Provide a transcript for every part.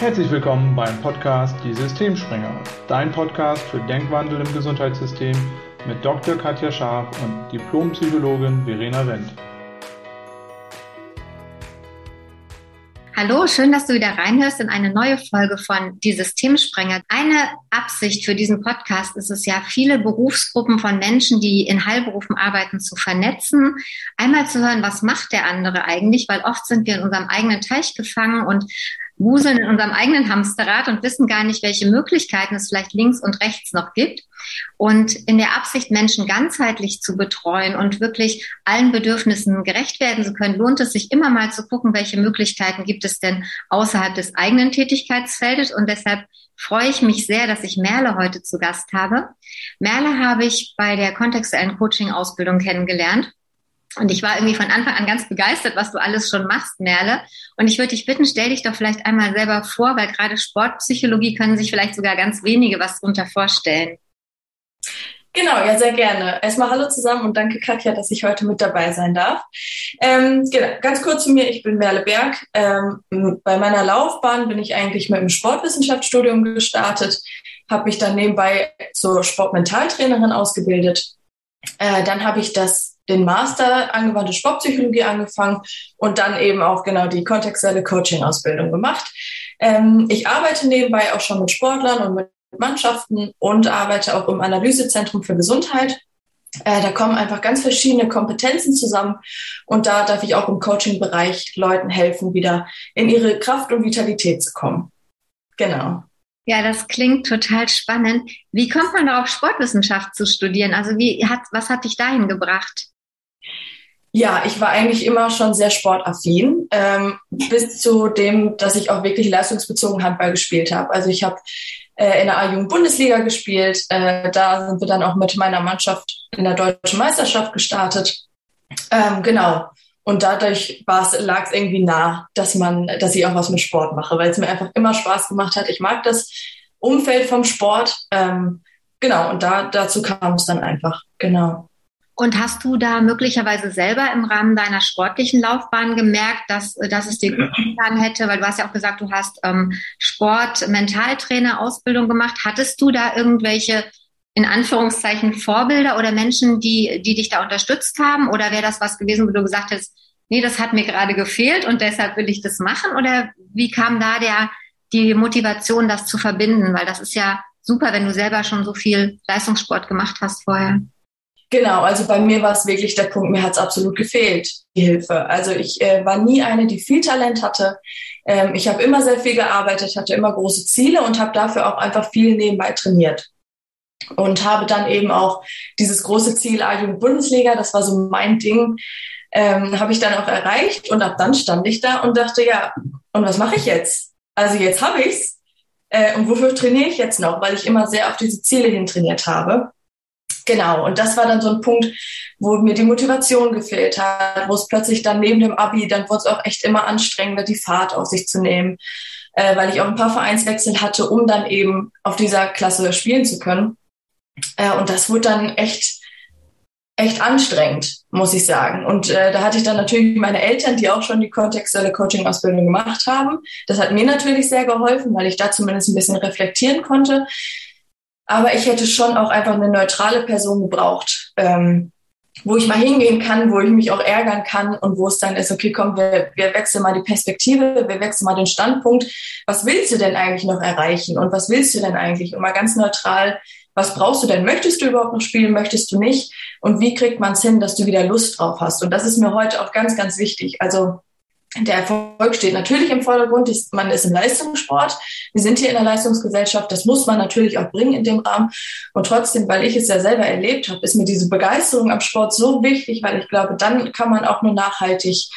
Herzlich willkommen beim Podcast Die Systemspringer, dein Podcast für Denkwandel im Gesundheitssystem mit Dr. Katja Scharf und Diplompsychologin Verena Wendt. Hallo, schön, dass du wieder reinhörst in eine neue Folge von Die Systemsprenger. Eine Absicht für diesen Podcast ist es ja, viele Berufsgruppen von Menschen, die in Heilberufen arbeiten, zu vernetzen. Einmal zu hören, was macht der andere eigentlich, weil oft sind wir in unserem eigenen Teich gefangen und wuseln in unserem eigenen Hamsterrad und wissen gar nicht, welche Möglichkeiten es vielleicht links und rechts noch gibt. Und in der Absicht, Menschen ganzheitlich zu betreuen und wirklich allen Bedürfnissen gerecht werden zu können, lohnt es sich immer mal zu gucken, welche Möglichkeiten gibt es denn außerhalb des eigenen Tätigkeitsfeldes. Und deshalb freue ich mich sehr, dass ich Merle heute zu Gast habe. Merle habe ich bei der kontextuellen Coaching-Ausbildung kennengelernt. Und ich war irgendwie von Anfang an ganz begeistert, was du alles schon machst, Merle. Und ich würde dich bitten, stell dich doch vielleicht einmal selber vor, weil gerade Sportpsychologie können sich vielleicht sogar ganz wenige was darunter vorstellen. Genau, ja, sehr gerne. Erstmal hallo zusammen und danke, Katja, dass ich heute mit dabei sein darf. Ähm, genau, ganz kurz zu mir, ich bin Merle Berg. Ähm, bei meiner Laufbahn bin ich eigentlich mit dem Sportwissenschaftsstudium gestartet, habe mich dann nebenbei zur Sportmentaltrainerin ausgebildet. Äh, dann habe ich das den Master angewandte Sportpsychologie angefangen und dann eben auch genau die kontextuelle Coaching-Ausbildung gemacht. Ähm, ich arbeite nebenbei auch schon mit Sportlern und mit Mannschaften und arbeite auch im Analysezentrum für Gesundheit. Äh, da kommen einfach ganz verschiedene Kompetenzen zusammen und da darf ich auch im Coaching-Bereich Leuten helfen, wieder in ihre Kraft und Vitalität zu kommen. Genau. Ja, das klingt total spannend. Wie kommt man darauf, Sportwissenschaft zu studieren? Also wie hat, was hat dich dahin gebracht? Ja, ich war eigentlich immer schon sehr sportaffin, ähm, bis zu dem, dass ich auch wirklich leistungsbezogen Handball gespielt habe. Also ich habe äh, in der A-Jugend-Bundesliga gespielt. Äh, da sind wir dann auch mit meiner Mannschaft in der deutschen Meisterschaft gestartet. Ähm, genau. Und dadurch lag es irgendwie nah, dass man, dass ich auch was mit Sport mache, weil es mir einfach immer Spaß gemacht hat. Ich mag das Umfeld vom Sport. Ähm, genau. Und da, dazu kam es dann einfach. Genau. Und hast du da möglicherweise selber im Rahmen deiner sportlichen Laufbahn gemerkt, dass, dass es dir gut getan hätte? Weil du hast ja auch gesagt, du hast ähm, Sport-Mentaltrainer-Ausbildung gemacht. Hattest du da irgendwelche, in Anführungszeichen, Vorbilder oder Menschen, die, die dich da unterstützt haben? Oder wäre das was gewesen, wo du gesagt hast, nee, das hat mir gerade gefehlt und deshalb will ich das machen? Oder wie kam da der, die Motivation, das zu verbinden? Weil das ist ja super, wenn du selber schon so viel Leistungssport gemacht hast vorher. Genau, also bei mir war es wirklich der Punkt, mir hat es absolut gefehlt, die Hilfe. Also ich äh, war nie eine, die viel Talent hatte. Ähm, ich habe immer sehr viel gearbeitet, hatte immer große Ziele und habe dafür auch einfach viel nebenbei trainiert. Und habe dann eben auch dieses große Ziel A-Jugend-Bundesliga, das war so mein Ding, ähm, habe ich dann auch erreicht. Und ab dann stand ich da und dachte, ja, und was mache ich jetzt? Also jetzt habe ich's. Äh, und wofür trainiere ich jetzt noch? Weil ich immer sehr auf diese Ziele hin trainiert habe. Genau, und das war dann so ein Punkt, wo mir die Motivation gefehlt hat, wo es plötzlich dann neben dem Abi, dann wurde es auch echt immer anstrengender, die Fahrt auf sich zu nehmen, äh, weil ich auch ein paar Vereinswechsel hatte, um dann eben auf dieser Klasse spielen zu können. Äh, und das wurde dann echt, echt anstrengend, muss ich sagen. Und äh, da hatte ich dann natürlich meine Eltern, die auch schon die kontextuelle Coaching-Ausbildung gemacht haben. Das hat mir natürlich sehr geholfen, weil ich da zumindest ein bisschen reflektieren konnte. Aber ich hätte schon auch einfach eine neutrale Person gebraucht, ähm, wo ich mal hingehen kann, wo ich mich auch ärgern kann und wo es dann ist, okay, komm, wir, wir wechseln mal die Perspektive, wir wechseln mal den Standpunkt. Was willst du denn eigentlich noch erreichen und was willst du denn eigentlich? Und mal ganz neutral, was brauchst du denn? Möchtest du überhaupt noch spielen? Möchtest du nicht? Und wie kriegt man es hin, dass du wieder Lust drauf hast? Und das ist mir heute auch ganz, ganz wichtig. Also der Erfolg steht natürlich im Vordergrund. Man ist im Leistungssport. Wir sind hier in der Leistungsgesellschaft. Das muss man natürlich auch bringen in dem Rahmen. Und trotzdem, weil ich es ja selber erlebt habe, ist mir diese Begeisterung am Sport so wichtig, weil ich glaube, dann kann man auch nur nachhaltig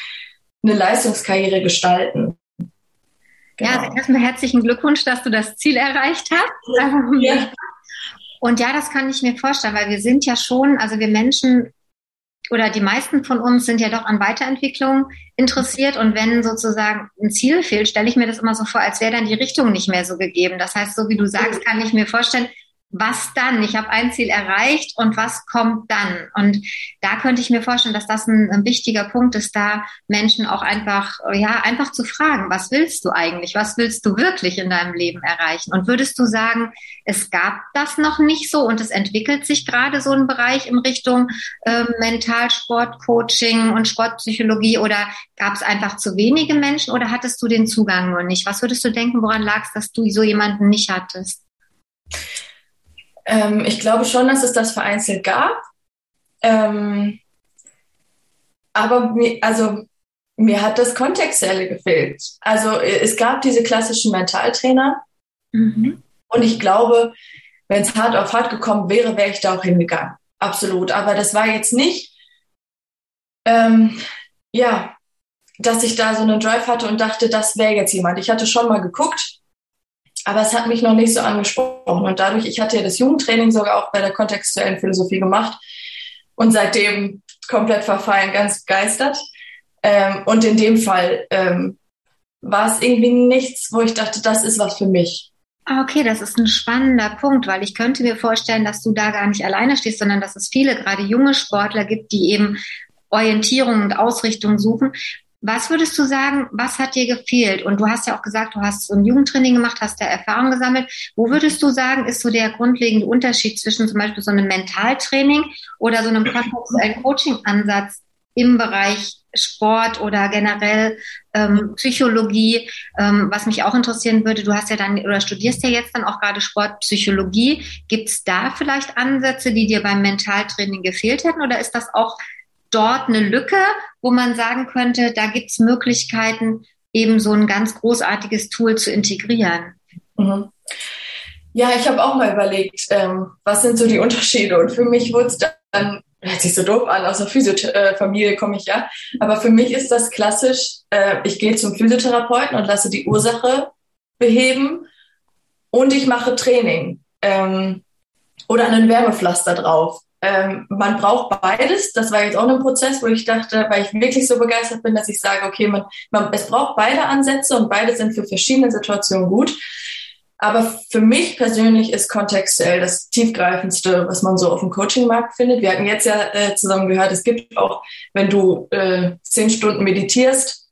eine Leistungskarriere gestalten. Genau. Ja, also erstmal herzlichen Glückwunsch, dass du das Ziel erreicht hast. Ja. Und ja, das kann ich mir vorstellen, weil wir sind ja schon, also wir Menschen oder die meisten von uns sind ja doch an Weiterentwicklung interessiert. Und wenn sozusagen ein Ziel fehlt, stelle ich mir das immer so vor, als wäre dann die Richtung nicht mehr so gegeben. Das heißt, so wie du sagst, kann ich mir vorstellen, was dann? Ich habe ein Ziel erreicht und was kommt dann? Und da könnte ich mir vorstellen, dass das ein, ein, wichtiger Punkt ist, da Menschen auch einfach, ja, einfach zu fragen, was willst du eigentlich? Was willst du wirklich in deinem Leben erreichen? Und würdest du sagen, es gab das noch nicht so und es entwickelt sich gerade so ein Bereich in Richtung äh, Mentalsport, und Sportpsychologie oder gab es einfach zu wenige Menschen oder hattest du den Zugang nur nicht? Was würdest du denken, woran lag es, dass du so jemanden nicht hattest? Ähm, ich glaube schon, dass es das vereinzelt gab. Ähm, aber mir, also, mir hat das Kontextuelle gefehlt. Also es gab diese klassischen Mentaltrainer. Mhm. Und ich glaube, wenn es hart auf hart gekommen wäre, wäre ich da auch hingegangen. Absolut. Aber das war jetzt nicht, ähm, ja, dass ich da so einen Drive hatte und dachte, das wäre jetzt jemand. Ich hatte schon mal geguckt, aber es hat mich noch nicht so angesprochen. Und dadurch, ich hatte ja das Jugendtraining sogar auch bei der kontextuellen Philosophie gemacht und seitdem komplett verfallen, ganz begeistert. Ähm, und in dem Fall ähm, war es irgendwie nichts, wo ich dachte, das ist was für mich. Ah, okay, das ist ein spannender Punkt, weil ich könnte mir vorstellen, dass du da gar nicht alleine stehst, sondern dass es viele, gerade junge Sportler gibt, die eben Orientierung und Ausrichtung suchen. Was würdest du sagen, was hat dir gefehlt? Und du hast ja auch gesagt, du hast so ein Jugendtraining gemacht, hast da Erfahrung gesammelt. Wo würdest du sagen, ist so der grundlegende Unterschied zwischen zum Beispiel so einem Mentaltraining oder so einem Coaching-Ansatz im Bereich Sport oder generell ähm, Psychologie, ähm, was mich auch interessieren würde, du hast ja dann oder studierst ja jetzt dann auch gerade Sportpsychologie. Gibt es da vielleicht Ansätze, die dir beim Mentaltraining gefehlt hätten oder ist das auch dort eine Lücke, wo man sagen könnte, da gibt es Möglichkeiten, eben so ein ganz großartiges Tool zu integrieren? Mhm. Ja, ich habe auch mal überlegt, ähm, was sind so die Unterschiede? Und für mich wurde es dann, hört sich so doof an, aus der Physiofamilie komme ich ja, aber für mich ist das klassisch, äh, ich gehe zum Physiotherapeuten und lasse die Ursache beheben und ich mache Training ähm, oder einen Wärmepflaster drauf ähm, man braucht beides. Das war jetzt auch ein Prozess, wo ich dachte, weil ich wirklich so begeistert bin, dass ich sage, okay, man, man, es braucht beide Ansätze und beide sind für verschiedene Situationen gut. Aber für mich persönlich ist kontextuell das tiefgreifendste, was man so auf dem Coachingmarkt findet. Wir hatten jetzt ja äh, zusammen gehört, es gibt auch, wenn du äh, zehn Stunden meditierst,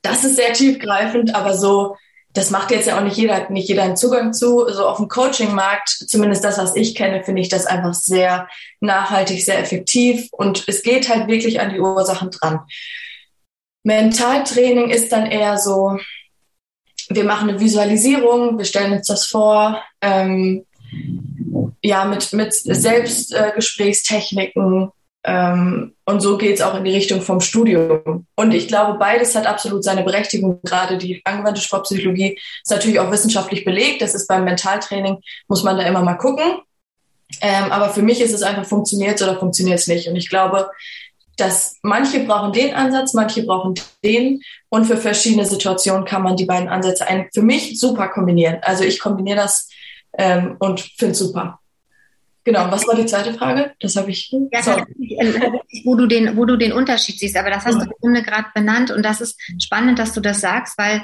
das ist sehr tiefgreifend, aber so das macht jetzt ja auch nicht jeder, nicht jeder einen Zugang zu. So auf dem Coaching-Markt, zumindest das, was ich kenne, finde ich das einfach sehr nachhaltig, sehr effektiv und es geht halt wirklich an die Ursachen dran. Mentaltraining ist dann eher so, wir machen eine Visualisierung, wir stellen uns das vor, ähm, ja, mit, mit Selbstgesprächstechniken, ähm, und so geht es auch in die Richtung vom Studium. Und ich glaube, beides hat absolut seine Berechtigung. Gerade die angewandte Sportpsychologie ist natürlich auch wissenschaftlich belegt. Das ist beim Mentaltraining, muss man da immer mal gucken. Ähm, aber für mich ist es einfach, funktioniert oder funktioniert es nicht. Und ich glaube, dass manche brauchen den Ansatz, manche brauchen den. Und für verschiedene Situationen kann man die beiden Ansätze ein, für mich super kombinieren. Also ich kombiniere das ähm, und finde es super. Genau, was war die zweite Frage? Das habe ich. Ja, wo du den, wo du den Unterschied siehst, aber das hast du im Grunde gerade benannt und das ist spannend, dass du das sagst, weil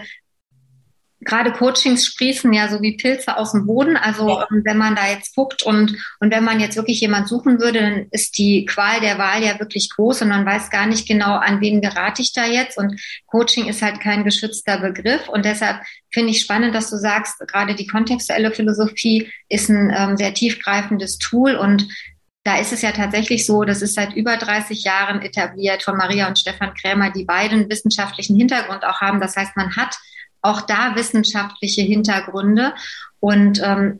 gerade Coachings sprießen ja so wie Pilze aus dem Boden. Also ja. Ähm, wenn man da jetzt guckt und, und wenn man jetzt wirklich jemand suchen würde, dann ist die Qual der Wahl ja wirklich groß und man weiß gar nicht genau, an wen gerate ich da jetzt. Und Coaching ist halt kein geschützter Begriff. Und deshalb finde ich spannend, dass du sagst, gerade die kontextuelle Philosophie ist ein ähm, sehr tiefgreifendes Tool und da ist es ja tatsächlich so, das ist seit über 30 Jahren etabliert von Maria und Stefan Krämer, die beiden wissenschaftlichen Hintergrund auch haben. Das heißt, man hat auch da wissenschaftliche Hintergründe. Und ähm,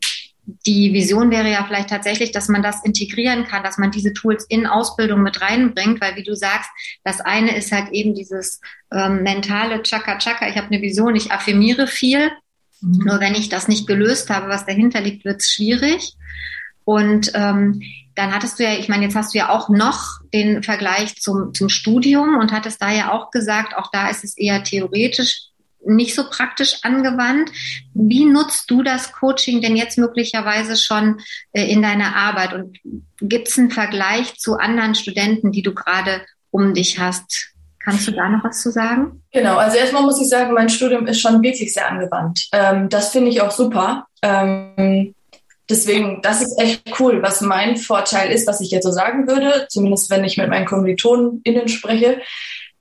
die Vision wäre ja vielleicht tatsächlich, dass man das integrieren kann, dass man diese Tools in Ausbildung mit reinbringt, weil wie du sagst, das eine ist halt eben dieses ähm, mentale Chaka-Chaka. Ich habe eine Vision, ich affirmiere viel. Mhm. Nur wenn ich das nicht gelöst habe, was dahinter liegt, wird es schwierig. Und ähm, dann hattest du ja, ich meine, jetzt hast du ja auch noch den Vergleich zum, zum Studium und hattest da ja auch gesagt, auch da ist es eher theoretisch nicht so praktisch angewandt. Wie nutzt du das Coaching denn jetzt möglicherweise schon äh, in deiner Arbeit? Und gibt es einen Vergleich zu anderen Studenten, die du gerade um dich hast? Kannst du da noch was zu sagen? Genau, also erstmal muss ich sagen, mein Studium ist schon wirklich sehr angewandt. Ähm, das finde ich auch super. Ähm, Deswegen, das ist echt cool. Was mein Vorteil ist, was ich jetzt so sagen würde, zumindest wenn ich mit meinen KommilitonInnen spreche,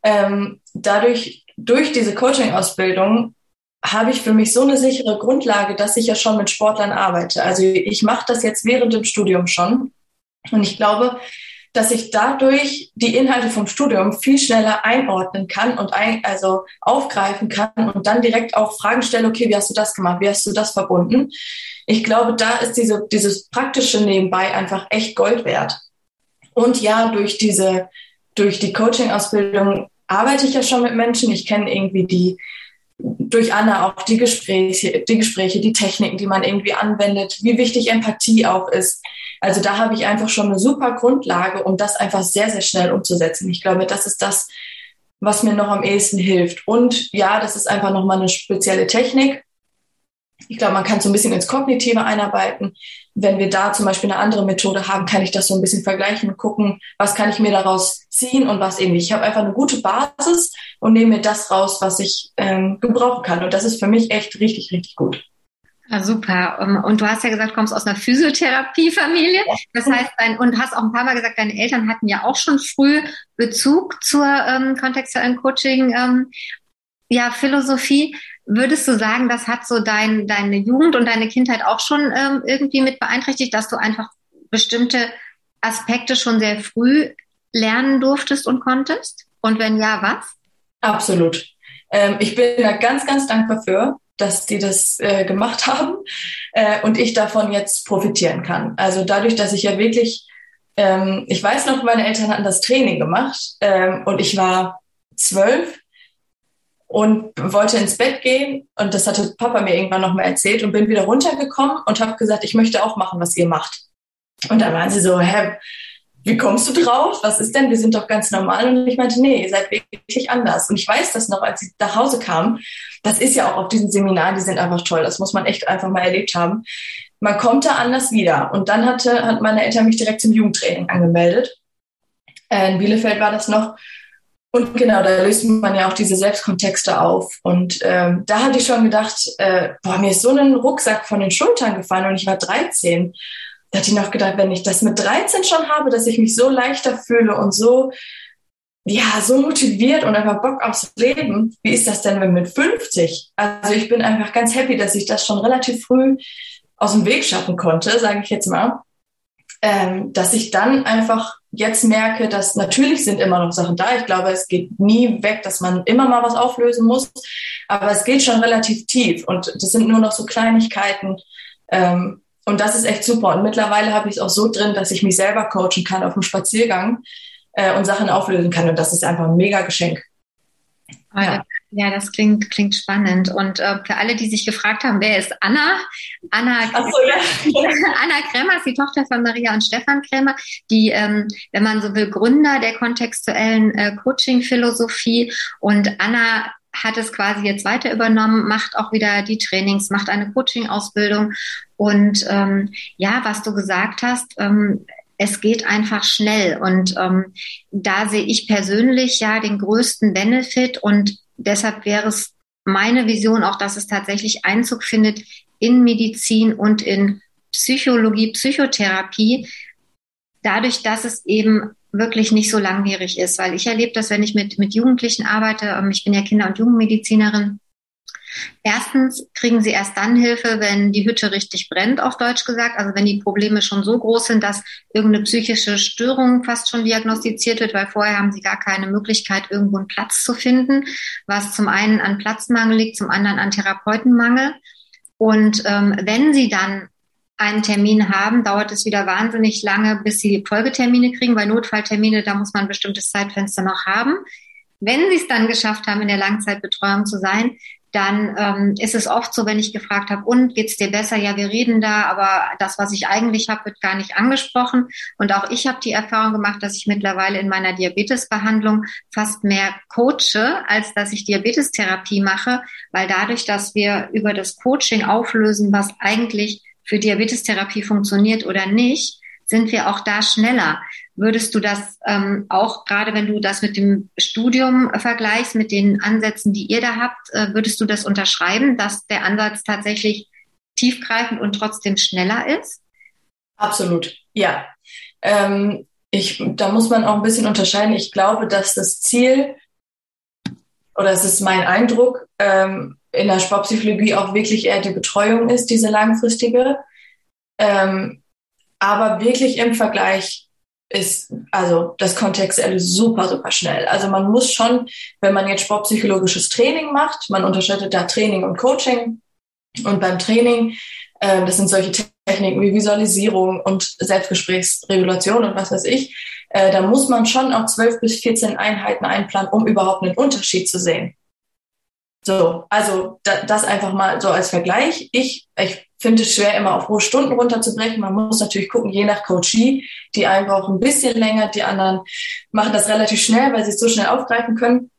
ähm, dadurch, durch diese Coaching-Ausbildung habe ich für mich so eine sichere Grundlage, dass ich ja schon mit Sportlern arbeite. Also ich mache das jetzt während dem Studium schon. Und ich glaube, dass ich dadurch die Inhalte vom Studium viel schneller einordnen kann und ein, also aufgreifen kann und dann direkt auch Fragen stelle, okay, wie hast du das gemacht? Wie hast du das verbunden? Ich glaube, da ist diese, dieses praktische nebenbei einfach echt Gold wert. Und ja, durch diese, durch die Coaching-Ausbildung arbeite ich ja schon mit Menschen. Ich kenne irgendwie die, durch Anna auch die Gespräche, die Gespräche, die Techniken, die man irgendwie anwendet, wie wichtig Empathie auch ist. Also da habe ich einfach schon eine super Grundlage, um das einfach sehr, sehr schnell umzusetzen. Ich glaube, das ist das, was mir noch am ehesten hilft. Und ja, das ist einfach nochmal eine spezielle Technik. Ich glaube, man kann so ein bisschen ins Kognitive einarbeiten. Wenn wir da zum Beispiel eine andere Methode haben, kann ich das so ein bisschen vergleichen und gucken, was kann ich mir daraus ziehen und was eben nicht. Ich habe einfach eine gute Basis und nehme mir das raus, was ich ähm, gebrauchen kann. Und das ist für mich echt richtig, richtig gut. Ja, super. Und du hast ja gesagt, du kommst aus einer Physiotherapiefamilie. Das heißt, dein, und hast auch ein paar Mal gesagt, deine Eltern hatten ja auch schon früh Bezug zur ähm, kontextuellen Coaching, ähm, ja, Philosophie. Würdest du sagen, das hat so dein, deine Jugend und deine Kindheit auch schon ähm, irgendwie mit beeinträchtigt, dass du einfach bestimmte Aspekte schon sehr früh lernen durftest und konntest? Und wenn ja, was? Absolut. Ähm, ich bin da ganz, ganz dankbar für, dass die das äh, gemacht haben äh, und ich davon jetzt profitieren kann. Also dadurch, dass ich ja wirklich, ähm, ich weiß noch, meine Eltern hatten das Training gemacht ähm, und ich war zwölf und wollte ins Bett gehen und das hatte Papa mir irgendwann noch mal erzählt und bin wieder runtergekommen und habe gesagt, ich möchte auch machen, was ihr macht. Und dann waren sie so, hä, wie kommst du drauf? Was ist denn? Wir sind doch ganz normal. Und ich meinte, nee, ihr seid wirklich anders. Und ich weiß das noch, als ich nach Hause kam. Das ist ja auch auf diesen Seminaren, die sind einfach toll. Das muss man echt einfach mal erlebt haben. Man kommt da anders wieder. Und dann hatte, hat meine Eltern mich direkt zum Jugendtraining angemeldet. In Bielefeld war das noch. Und genau, da löst man ja auch diese Selbstkontexte auf. Und ähm, da hatte ich schon gedacht, äh, boah, mir ist so ein Rucksack von den Schultern gefallen und ich war 13. Da hatte ich noch gedacht, wenn ich das mit 13 schon habe, dass ich mich so leichter fühle und so, ja, so motiviert und einfach Bock aufs Leben, wie ist das denn wenn mit 50? Also ich bin einfach ganz happy, dass ich das schon relativ früh aus dem Weg schaffen konnte, sage ich jetzt mal ähm, dass ich dann einfach jetzt merke, dass natürlich sind immer noch Sachen da. Ich glaube, es geht nie weg, dass man immer mal was auflösen muss, aber es geht schon relativ tief und das sind nur noch so Kleinigkeiten. Ähm, und das ist echt super. Und mittlerweile habe ich es auch so drin, dass ich mich selber coachen kann auf dem Spaziergang äh, und Sachen auflösen kann. Und das ist einfach ein mega Geschenk. Ah, ja. Ja, das klingt, klingt spannend. Und äh, für alle, die sich gefragt haben, wer ist Anna? Anna, so, ja. Anna Krämer ist die Tochter von Maria und Stefan Krämer, die, ähm, wenn man so will, Gründer der kontextuellen äh, Coaching-Philosophie. Und Anna hat es quasi jetzt weiter übernommen, macht auch wieder die Trainings, macht eine Coaching-Ausbildung. Und ähm, ja, was du gesagt hast, ähm, es geht einfach schnell. Und ähm, da sehe ich persönlich ja den größten Benefit und deshalb wäre es meine Vision auch, dass es tatsächlich Einzug findet in Medizin und in Psychologie, Psychotherapie, dadurch, dass es eben wirklich nicht so langwierig ist, weil ich erlebe das, wenn ich mit, mit Jugendlichen arbeite, ähm, ich bin ja Kinder- und Jugendmedizinerin, Erstens kriegen sie erst dann Hilfe, wenn die Hütte richtig brennt, auf Deutsch gesagt. Also wenn die Probleme schon so groß sind, dass irgendeine psychische Störung fast schon diagnostiziert wird, weil vorher haben sie gar keine Möglichkeit, irgendwo einen Platz zu finden, was zum einen an Platzmangel liegt, zum anderen an Therapeutenmangel. Und ähm, wenn sie dann einen Termin haben, dauert es wieder wahnsinnig lange, bis sie Folgetermine kriegen, weil Notfalltermine, da muss man ein bestimmtes Zeitfenster noch haben. Wenn sie es dann geschafft haben, in der Langzeitbetreuung zu sein, dann ähm, ist es oft so, wenn ich gefragt habe, und geht's dir besser? Ja, wir reden da, aber das, was ich eigentlich habe, wird gar nicht angesprochen. Und auch ich habe die Erfahrung gemacht, dass ich mittlerweile in meiner Diabetesbehandlung fast mehr coache, als dass ich Diabetestherapie mache, weil dadurch, dass wir über das Coaching auflösen, was eigentlich für Diabetestherapie funktioniert oder nicht, sind wir auch da schneller. Würdest du das ähm, auch, gerade wenn du das mit dem Studium vergleichst, mit den Ansätzen, die ihr da habt, äh, würdest du das unterschreiben, dass der Ansatz tatsächlich tiefgreifend und trotzdem schneller ist? Absolut, ja. Ähm, ich, da muss man auch ein bisschen unterscheiden. Ich glaube, dass das Ziel, oder es ist mein Eindruck, ähm, in der Sportpsychologie auch wirklich eher die Betreuung ist, diese langfristige. Ähm, aber wirklich im Vergleich ist also das Kontextuelle super, super schnell. Also man muss schon, wenn man jetzt sportpsychologisches Training macht, man unterscheidet da Training und Coaching. Und beim Training, äh, das sind solche Techniken wie Visualisierung und Selbstgesprächsregulation und was weiß ich, äh, da muss man schon auch 12 bis 14 Einheiten einplanen, um überhaupt einen Unterschied zu sehen. So, also da, das einfach mal so als Vergleich. Ich, ich finde es schwer, immer auf hohe Stunden runterzubrechen. Man muss natürlich gucken, je nach Coachie. Die einen brauchen ein bisschen länger, die anderen machen das relativ schnell, weil sie es so schnell aufgreifen können.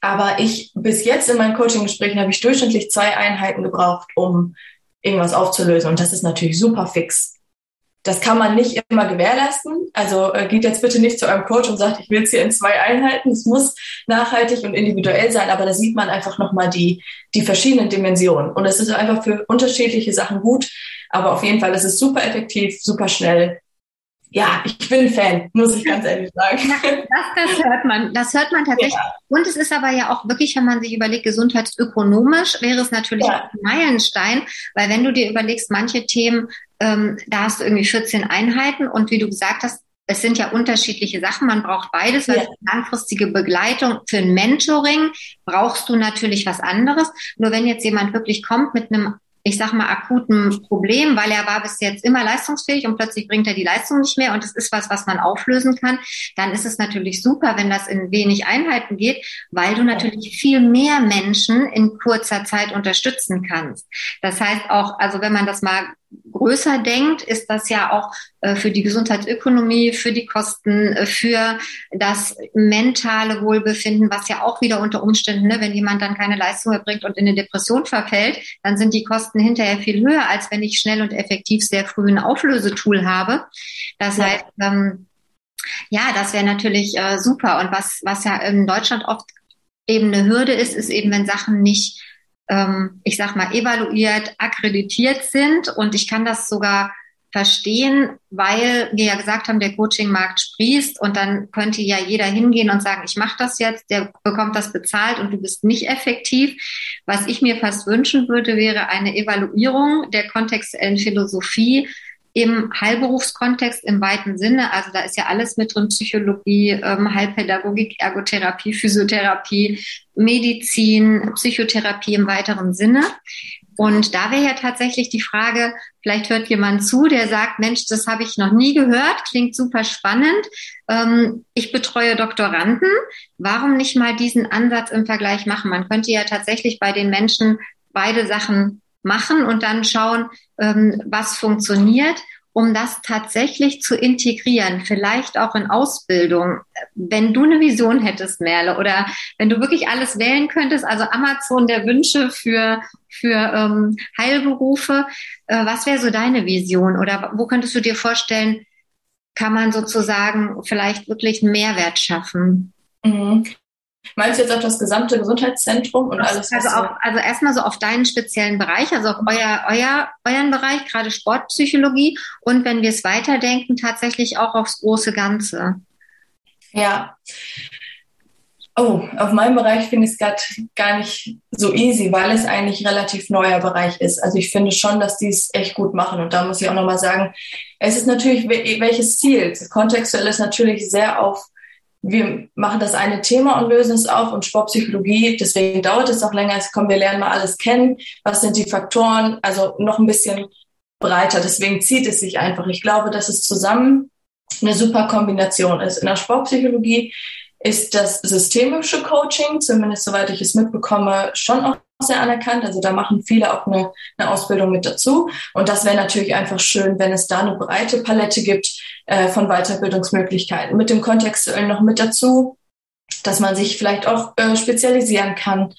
Aber ich, bis jetzt in meinen Coaching-Gesprächen habe ich durchschnittlich zwei Einheiten gebraucht, um irgendwas aufzulösen. Und das ist natürlich super fix. Das kann man nicht immer gewährleisten. Also äh, geht jetzt bitte nicht zu eurem Coach und sagt, ich will es hier in zwei Einheiten. Es muss nachhaltig und individuell sein, aber da sieht man einfach nochmal die, die verschiedenen Dimensionen. Und es ist einfach für unterschiedliche Sachen gut. Aber auf jeden Fall, es ist super effektiv, super schnell. Ja, ich bin Fan, muss ich ganz ehrlich sagen. Das, das hört man, das hört man tatsächlich. Ja. Und es ist aber ja auch wirklich, wenn man sich überlegt, gesundheitsökonomisch wäre es natürlich ja. ein Meilenstein, weil wenn du dir überlegst, manche Themen ähm, da hast du irgendwie 14 Einheiten und wie du gesagt hast, es sind ja unterschiedliche Sachen. Man braucht beides, weil ja. langfristige Begleitung für ein Mentoring brauchst du natürlich was anderes. Nur wenn jetzt jemand wirklich kommt mit einem ich sag mal, akuten Problem, weil er war bis jetzt immer leistungsfähig und plötzlich bringt er die Leistung nicht mehr und es ist was, was man auflösen kann, dann ist es natürlich super, wenn das in wenig Einheiten geht, weil du natürlich viel mehr Menschen in kurzer Zeit unterstützen kannst. Das heißt auch, also wenn man das mal größer denkt, ist das ja auch äh, für die Gesundheitsökonomie, für die Kosten, äh, für das mentale Wohlbefinden, was ja auch wieder unter Umständen, ne, wenn jemand dann keine Leistung erbringt und in eine Depression verfällt, dann sind die Kosten hinterher viel höher, als wenn ich schnell und effektiv sehr früh ein Auflösetool habe. Das ja. heißt, ähm, ja, das wäre natürlich äh, super. Und was, was ja in Deutschland oft eben eine Hürde ist, ist eben, wenn Sachen nicht ähm, ich sag mal, evaluiert, akkreditiert sind. Und ich kann das sogar verstehen, weil wir ja gesagt haben, der Coaching-Markt sprießt und dann könnte ja jeder hingehen und sagen, ich mache das jetzt, der bekommt das bezahlt und du bist nicht effektiv. Was ich mir fast wünschen würde, wäre eine Evaluierung der kontextuellen Philosophie im Heilberufskontext im weiten Sinne. Also da ist ja alles mit drin, Psychologie, ähm, Heilpädagogik, Ergotherapie, Physiotherapie, Medizin, Psychotherapie im weiteren Sinne. Und da wäre ja tatsächlich die Frage, vielleicht hört jemand zu, der sagt, Mensch, das habe ich noch nie gehört, klingt super spannend. Ähm, ich betreue Doktoranden. Warum nicht mal diesen Ansatz im Vergleich machen? Man könnte ja tatsächlich bei den Menschen beide Sachen machen und dann schauen, was funktioniert, um das tatsächlich zu integrieren, vielleicht auch in Ausbildung. Wenn du eine Vision hättest, Merle, oder wenn du wirklich alles wählen könntest, also Amazon der Wünsche für, für ähm, Heilberufe, äh, was wäre so deine Vision? Oder wo könntest du dir vorstellen, kann man sozusagen vielleicht wirklich einen Mehrwert schaffen? Mhm. Meinst du jetzt auf das gesamte Gesundheitszentrum und alles? Also, auch, also erstmal so auf deinen speziellen Bereich, also auf euer, euer, euren Bereich, gerade Sportpsychologie und wenn wir es weiterdenken, tatsächlich auch aufs große Ganze. Ja. Oh, auf meinem Bereich finde ich es gerade gar nicht so easy, weil es eigentlich relativ neuer Bereich ist. Also ich finde schon, dass die es echt gut machen. Und da muss ich auch nochmal sagen, es ist natürlich, welches Ziel? Kontextuell ist natürlich sehr auf wir machen das eine Thema und lösen es auf und Sportpsychologie, deswegen dauert es auch länger. Jetzt kommen, wir lernen mal alles kennen. Was sind die Faktoren? Also noch ein bisschen breiter. Deswegen zieht es sich einfach. Ich glaube, dass es zusammen eine super Kombination ist. In der Sportpsychologie ist das systemische Coaching, zumindest soweit ich es mitbekomme, schon auch sehr anerkannt. Also da machen viele auch eine, eine Ausbildung mit dazu. Und das wäre natürlich einfach schön, wenn es da eine breite Palette gibt äh, von Weiterbildungsmöglichkeiten. Mit dem Kontextuellen noch mit dazu, dass man sich vielleicht auch äh, spezialisieren kann.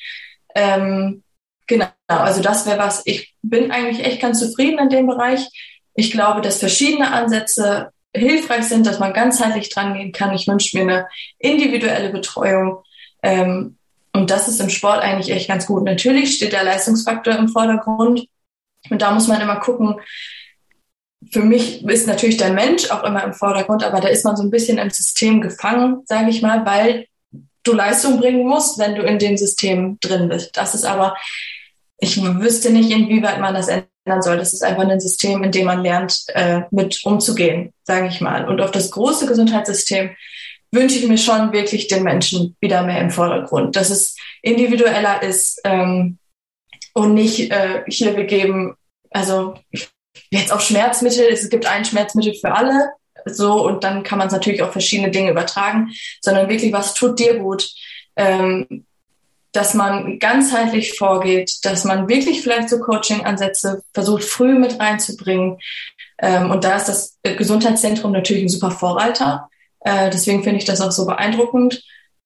Ähm, genau, also das wäre was. Ich bin eigentlich echt ganz zufrieden in dem Bereich. Ich glaube, dass verschiedene Ansätze hilfreich sind, dass man ganzheitlich dran gehen kann. Ich wünsche mir eine individuelle Betreuung. Ähm, und das ist im Sport eigentlich echt ganz gut. Natürlich steht der Leistungsfaktor im Vordergrund. Und da muss man immer gucken, für mich ist natürlich der Mensch auch immer im Vordergrund, aber da ist man so ein bisschen im System gefangen, sage ich mal, weil du Leistung bringen musst, wenn du in dem System drin bist. Das ist aber, ich wüsste nicht, inwieweit man das ändern soll. Das ist einfach ein System, in dem man lernt, äh, mit umzugehen, sage ich mal. Und auf das große Gesundheitssystem wünsche ich mir schon wirklich den Menschen wieder mehr im Vordergrund, dass es individueller ist ähm, und nicht äh, hier wir geben, also jetzt auch Schmerzmittel, es gibt ein Schmerzmittel für alle, so und dann kann man es natürlich auf verschiedene Dinge übertragen, sondern wirklich, was tut dir gut? Ähm, dass man ganzheitlich vorgeht, dass man wirklich vielleicht so Coaching-Ansätze versucht, früh mit reinzubringen. Ähm, und da ist das Gesundheitszentrum natürlich ein super Vorreiter. Äh, deswegen finde ich das auch so beeindruckend.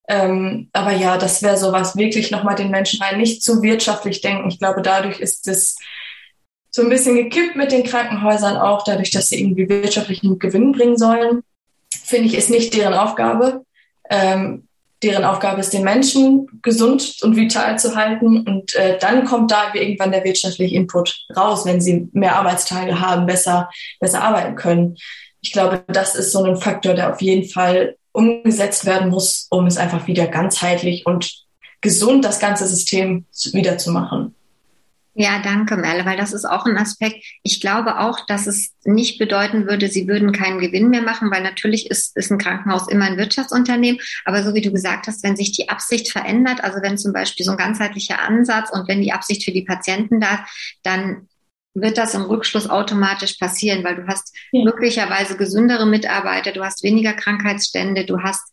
Ähm, aber ja, das wäre so was wirklich nochmal den Menschen rein, nicht zu wirtschaftlich denken. Ich glaube, dadurch ist es so ein bisschen gekippt mit den Krankenhäusern auch, dadurch, dass sie irgendwie wirtschaftlichen Gewinn bringen sollen. Finde ich, ist nicht deren Aufgabe. Ähm, deren Aufgabe ist, den Menschen gesund und vital zu halten. Und äh, dann kommt da irgendwann der wirtschaftliche Input raus, wenn sie mehr Arbeitstage haben, besser, besser arbeiten können. Ich glaube, das ist so ein Faktor, der auf jeden Fall umgesetzt werden muss, um es einfach wieder ganzheitlich und gesund das ganze System wieder zu machen. Ja, danke, Merle, weil das ist auch ein Aspekt. Ich glaube auch, dass es nicht bedeuten würde, sie würden keinen Gewinn mehr machen, weil natürlich ist, ist ein Krankenhaus immer ein Wirtschaftsunternehmen. Aber so wie du gesagt hast, wenn sich die Absicht verändert, also wenn zum Beispiel so ein ganzheitlicher Ansatz und wenn die Absicht für die Patienten da ist, dann wird das im Rückschluss automatisch passieren, weil du hast ja. möglicherweise gesündere Mitarbeiter, du hast weniger Krankheitsstände, du hast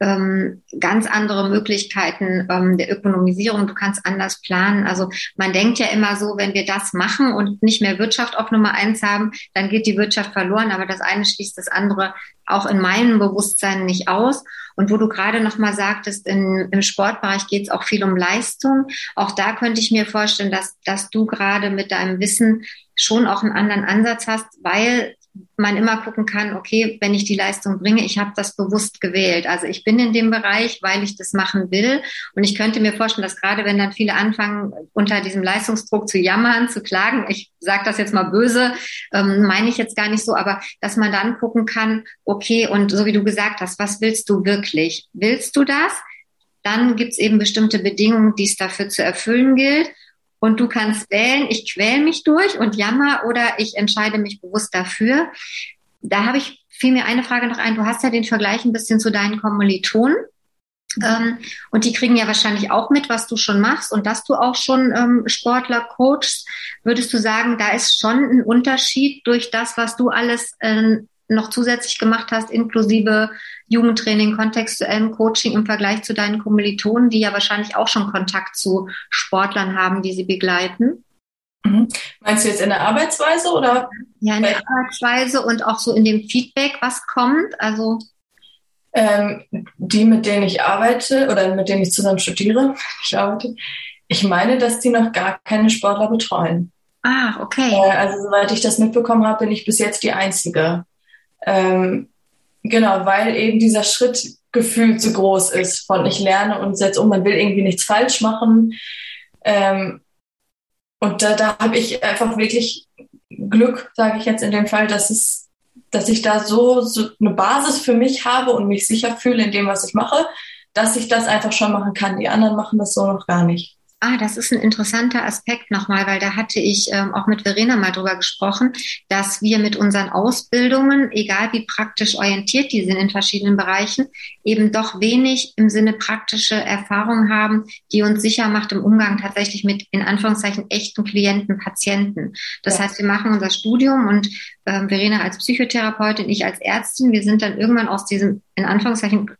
ähm, ganz andere Möglichkeiten ähm, der Ökonomisierung, du kannst anders planen. Also man denkt ja immer so, wenn wir das machen und nicht mehr Wirtschaft auf Nummer eins haben, dann geht die Wirtschaft verloren, aber das eine schließt das andere auch in meinem Bewusstsein nicht aus. Und wo du gerade noch mal sagtest, in, im Sportbereich geht es auch viel um Leistung. Auch da könnte ich mir vorstellen, dass, dass du gerade mit deinem Wissen schon auch einen anderen Ansatz hast, weil man immer gucken kann, okay, wenn ich die Leistung bringe, ich habe das bewusst gewählt. Also ich bin in dem Bereich, weil ich das machen will. Und ich könnte mir vorstellen, dass gerade wenn dann viele anfangen, unter diesem Leistungsdruck zu jammern, zu klagen, ich sage das jetzt mal böse, ähm, meine ich jetzt gar nicht so, aber dass man dann gucken kann, okay, und so wie du gesagt hast, was willst du wirklich? Willst du das? Dann gibt es eben bestimmte Bedingungen, die es dafür zu erfüllen gilt. Und du kannst wählen, ich quäl mich durch und jammer oder ich entscheide mich bewusst dafür. Da habe ich fiel mir eine Frage noch ein. Du hast ja den Vergleich ein bisschen zu deinen Kommilitonen. Ähm, und die kriegen ja wahrscheinlich auch mit, was du schon machst und dass du auch schon ähm, Sportler coachst. Würdest du sagen, da ist schon ein Unterschied durch das, was du alles äh, noch zusätzlich gemacht hast, inklusive Jugendtraining, kontextuellem Coaching im Vergleich zu deinen Kommilitonen, die ja wahrscheinlich auch schon Kontakt zu Sportlern haben, die sie begleiten? Mhm. Meinst du jetzt in der Arbeitsweise oder? Ja, in der Arbeitsweise und auch so in dem Feedback, was kommt. Also ähm, die, mit denen ich arbeite oder mit denen ich zusammen studiere, ich arbeite, ich meine, dass die noch gar keine Sportler betreuen. Ah, okay. Äh, also soweit ich das mitbekommen habe, bin ich bis jetzt die Einzige. Ähm, genau, weil eben dieser Schritt gefühlt zu groß ist von ich lerne und setze um, man will irgendwie nichts falsch machen. Ähm, und da, da habe ich einfach wirklich Glück, sage ich jetzt in dem Fall, dass es, dass ich da so, so eine Basis für mich habe und mich sicher fühle in dem, was ich mache, dass ich das einfach schon machen kann. Die anderen machen das so noch gar nicht. Ah, das ist ein interessanter Aspekt nochmal, weil da hatte ich ähm, auch mit Verena mal drüber gesprochen, dass wir mit unseren Ausbildungen, egal wie praktisch orientiert die sind in verschiedenen Bereichen, eben doch wenig im Sinne praktische Erfahrungen haben, die uns sicher macht im Umgang tatsächlich mit in Anführungszeichen echten Klienten, Patienten. Das ja. heißt, wir machen unser Studium und ähm, Verena als Psychotherapeutin, ich als Ärztin, wir sind dann irgendwann aus diesem in Anführungszeichen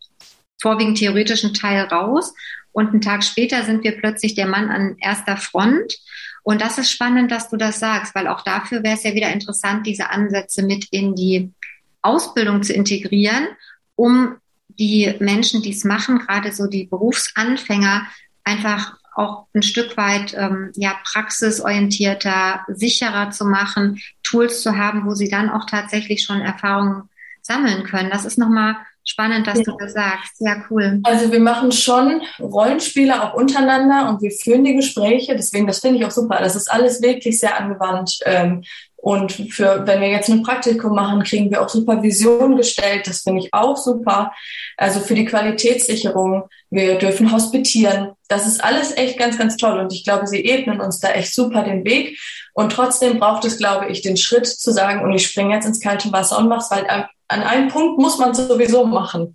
vorwiegend theoretischen Teil raus und einen Tag später sind wir plötzlich der Mann an erster Front. Und das ist spannend, dass du das sagst, weil auch dafür wäre es ja wieder interessant, diese Ansätze mit in die Ausbildung zu integrieren, um die Menschen, die es machen, gerade so die Berufsanfänger, einfach auch ein Stück weit ähm, ja praxisorientierter, sicherer zu machen, Tools zu haben, wo sie dann auch tatsächlich schon Erfahrungen sammeln können. Das ist nochmal Spannend, dass ja. du das sagst. Ja, cool. Also wir machen schon Rollenspiele auch untereinander und wir führen die Gespräche. Deswegen, das finde ich auch super. Das ist alles wirklich sehr angewandt. Ähm, Und für, wenn wir jetzt ein Praktikum machen, kriegen wir auch Supervision gestellt. Das finde ich auch super. Also für die Qualitätssicherung. Wir dürfen hospitieren. Das ist alles echt ganz, ganz toll. Und ich glaube, sie ebnen uns da echt super den Weg. Und trotzdem braucht es, glaube ich, den Schritt zu sagen, und ich springe jetzt ins kalte Wasser und mach's, weil an einem Punkt muss man sowieso machen.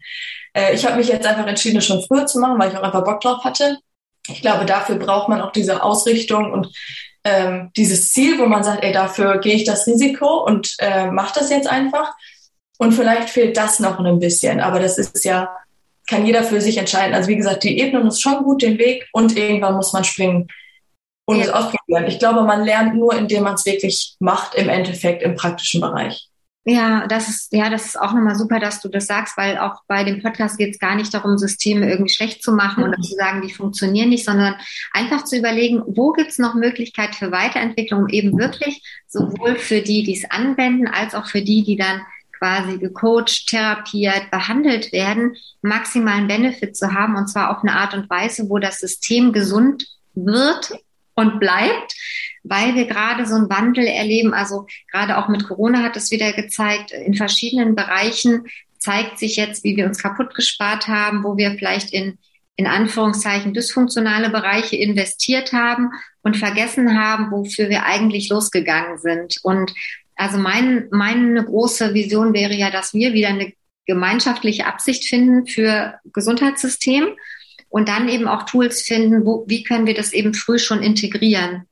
Äh, ich habe mich jetzt einfach entschieden, das schon früher zu machen, weil ich auch einfach Bock drauf hatte. Ich glaube, dafür braucht man auch diese Ausrichtung und ähm, dieses Ziel, wo man sagt, ey, dafür gehe ich das Risiko und äh, mache das jetzt einfach. Und vielleicht fehlt das noch ein bisschen, aber das ist ja, kann jeder für sich entscheiden. Also wie gesagt, die ebnen uns schon gut den Weg und irgendwann muss man springen und ja. es ausprobieren. Ich glaube, man lernt nur, indem man es wirklich macht, im Endeffekt im praktischen Bereich. Ja, das ist, ja, das ist auch nochmal super, dass du das sagst, weil auch bei dem Podcast geht es gar nicht darum, Systeme irgendwie schlecht zu machen mhm. oder zu sagen, die funktionieren nicht, sondern einfach zu überlegen, wo gibt es noch Möglichkeit für Weiterentwicklung, eben wirklich sowohl für die, die es anwenden, als auch für die, die dann quasi gecoacht, therapiert, behandelt werden, maximalen Benefit zu haben und zwar auf eine Art und Weise, wo das System gesund wird und bleibt, weil wir gerade so einen Wandel erleben. Also gerade auch mit Corona hat es wieder gezeigt, in verschiedenen Bereichen zeigt sich jetzt, wie wir uns kaputt gespart haben, wo wir vielleicht in in Anführungszeichen dysfunktionale Bereiche investiert haben und vergessen haben, wofür wir eigentlich losgegangen sind. Und also mein, meine große Vision wäre ja, dass wir wieder eine gemeinschaftliche Absicht finden für Gesundheitssystem und dann eben auch Tools finden, wo, wie können wir das eben früh schon integrieren.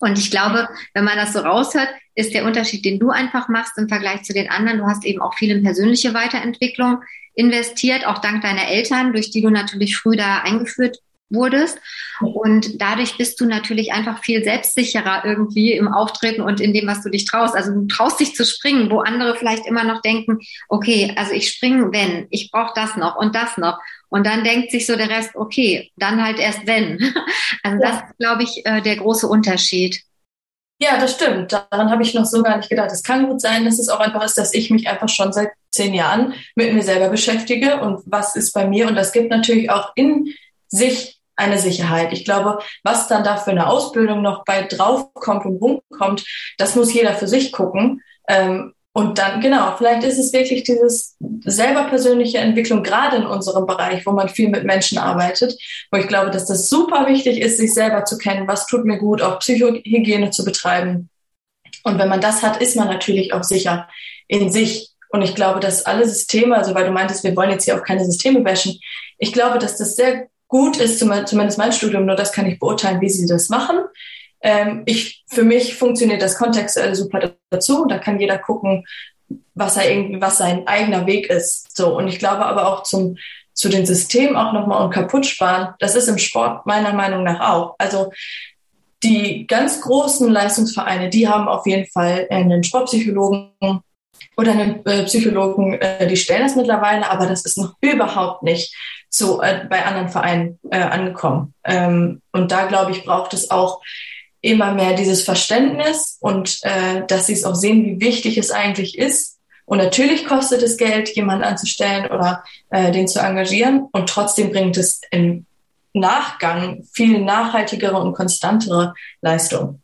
Und ich glaube, wenn man das so raushört, ist der Unterschied, den du einfach machst im Vergleich zu den anderen. Du hast eben auch viel in persönliche Weiterentwicklung investiert, auch dank deiner Eltern, durch die du natürlich früh da eingeführt wurdest. Und dadurch bist du natürlich einfach viel selbstsicherer irgendwie im Auftreten und in dem, was du dich traust. Also du traust dich zu springen, wo andere vielleicht immer noch denken, okay, also ich springe, wenn, ich brauche das noch und das noch. Und dann denkt sich so der Rest, okay, dann halt erst wenn. Also ja. das ist, glaube ich, äh, der große Unterschied. Ja, das stimmt. Daran habe ich noch so gar nicht gedacht. Es kann gut sein, dass es auch einfach ist, dass ich mich einfach schon seit zehn Jahren mit mir selber beschäftige und was ist bei mir. Und das gibt natürlich auch in sich eine Sicherheit. Ich glaube, was dann da für eine Ausbildung noch bei draufkommt und rumkommt, das muss jeder für sich gucken. Ähm, und dann, genau, vielleicht ist es wirklich dieses selber persönliche Entwicklung, gerade in unserem Bereich, wo man viel mit Menschen arbeitet, wo ich glaube, dass das super wichtig ist, sich selber zu kennen, was tut mir gut, auch Psychohygiene zu betreiben. Und wenn man das hat, ist man natürlich auch sicher in sich. Und ich glaube, dass alle Systeme, also weil du meintest, wir wollen jetzt hier auch keine Systeme bashen, ich glaube, dass das sehr gut ist, zumindest mein Studium, nur das kann ich beurteilen, wie sie das machen. Ähm, ich, für mich funktioniert das kontextuell super dazu. Da kann jeder gucken, was er irgendwie, was sein eigener Weg ist. So. Und ich glaube aber auch zum, zu den Systemen auch nochmal und kaputt sparen. Das ist im Sport meiner Meinung nach auch. Also, die ganz großen Leistungsvereine, die haben auf jeden Fall einen Sportpsychologen oder einen äh, Psychologen, äh, die stellen das mittlerweile, aber das ist noch überhaupt nicht so äh, bei anderen Vereinen äh, angekommen. Ähm, und da glaube ich, braucht es auch immer mehr dieses Verständnis und äh, dass sie es auch sehen, wie wichtig es eigentlich ist. Und natürlich kostet es Geld, jemanden anzustellen oder äh, den zu engagieren. Und trotzdem bringt es im Nachgang viel nachhaltigere und konstantere Leistung.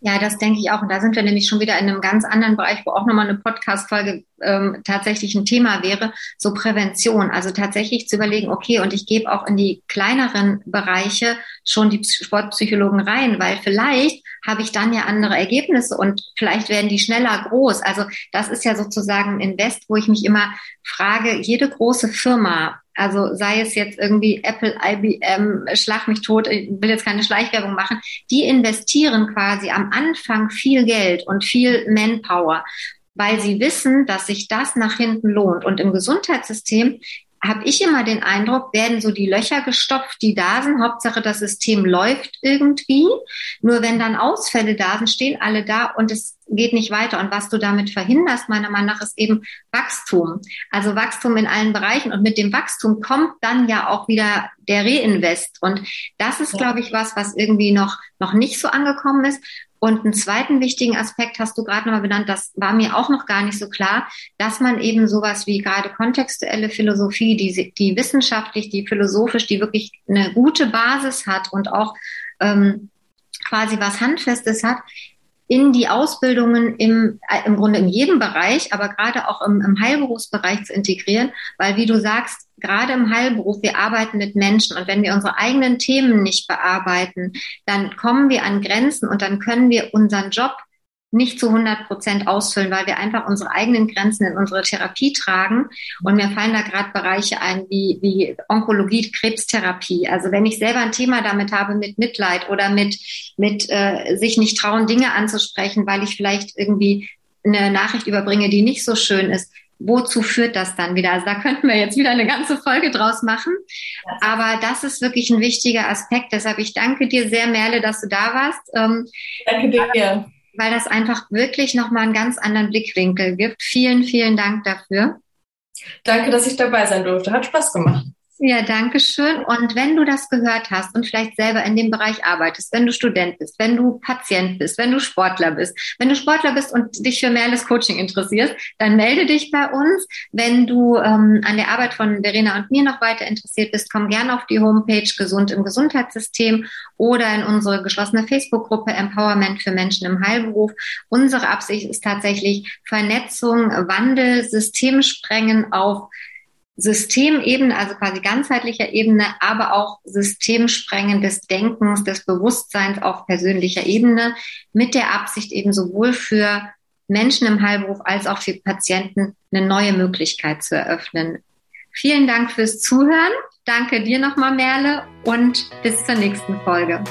Ja, das denke ich auch. Und da sind wir nämlich schon wieder in einem ganz anderen Bereich, wo auch nochmal eine Podcast-Folge ähm, tatsächlich ein Thema wäre, so Prävention. Also tatsächlich zu überlegen, okay, und ich gebe auch in die kleineren Bereiche schon die Sportpsychologen rein, weil vielleicht habe ich dann ja andere Ergebnisse und vielleicht werden die schneller groß. Also das ist ja sozusagen ein Invest, wo ich mich immer frage, jede große Firma also sei es jetzt irgendwie Apple, IBM, Schlag mich tot, ich will jetzt keine Schleichwerbung machen, die investieren quasi am Anfang viel Geld und viel Manpower weil sie wissen, dass sich das nach hinten lohnt. Und im Gesundheitssystem habe ich immer den Eindruck, werden so die Löcher gestopft, die da sind. Hauptsache, das System läuft irgendwie. Nur wenn dann Ausfälle da sind, stehen alle da und es geht nicht weiter. Und was du damit verhinderst, meiner Meinung nach, ist eben Wachstum. Also Wachstum in allen Bereichen. Und mit dem Wachstum kommt dann ja auch wieder der Reinvest. Und das ist, glaube ich, was, was irgendwie noch, noch nicht so angekommen ist. Und einen zweiten wichtigen Aspekt hast du gerade nochmal benannt, das war mir auch noch gar nicht so klar, dass man eben sowas wie gerade kontextuelle Philosophie, die, die wissenschaftlich, die philosophisch, die wirklich eine gute Basis hat und auch ähm, quasi was Handfestes hat, in die Ausbildungen im, äh, im Grunde in jedem Bereich, aber gerade auch im, im Heilberufsbereich zu integrieren, weil wie du sagst, gerade im Heilberuf, wir arbeiten mit Menschen und wenn wir unsere eigenen Themen nicht bearbeiten, dann kommen wir an Grenzen und dann können wir unseren Job nicht zu 100 Prozent ausfüllen, weil wir einfach unsere eigenen Grenzen in unsere Therapie tragen. Und mir fallen da gerade Bereiche ein wie, wie Onkologie, Krebstherapie. Also wenn ich selber ein Thema damit habe mit Mitleid oder mit, mit äh, sich nicht trauen, Dinge anzusprechen, weil ich vielleicht irgendwie eine Nachricht überbringe, die nicht so schön ist, wozu führt das dann wieder? Also da könnten wir jetzt wieder eine ganze Folge draus machen. Aber das ist wirklich ein wichtiger Aspekt. Deshalb ich danke dir sehr, Merle, dass du da warst. Ähm, danke dir weil das einfach wirklich nochmal einen ganz anderen Blickwinkel gibt. Vielen, vielen Dank dafür. Danke, dass ich dabei sein durfte. Hat Spaß gemacht. Ja, danke schön. Und wenn du das gehört hast und vielleicht selber in dem Bereich arbeitest, wenn du Student bist, wenn du Patient bist, wenn du Sportler bist, wenn du Sportler bist und dich für Merles Coaching interessierst, dann melde dich bei uns. Wenn du ähm, an der Arbeit von Verena und mir noch weiter interessiert bist, komm gerne auf die Homepage Gesund im Gesundheitssystem oder in unsere geschlossene Facebook-Gruppe Empowerment für Menschen im Heilberuf. Unsere Absicht ist tatsächlich Vernetzung, Wandel, Systemsprengen auf Systemebene, also quasi ganzheitlicher Ebene, aber auch Systemsprengen des Denkens, des Bewusstseins auf persönlicher Ebene, mit der Absicht eben sowohl für Menschen im Heilberuf als auch für Patienten eine neue Möglichkeit zu eröffnen. Vielen Dank fürs Zuhören. Danke dir nochmal, Merle, und bis zur nächsten Folge.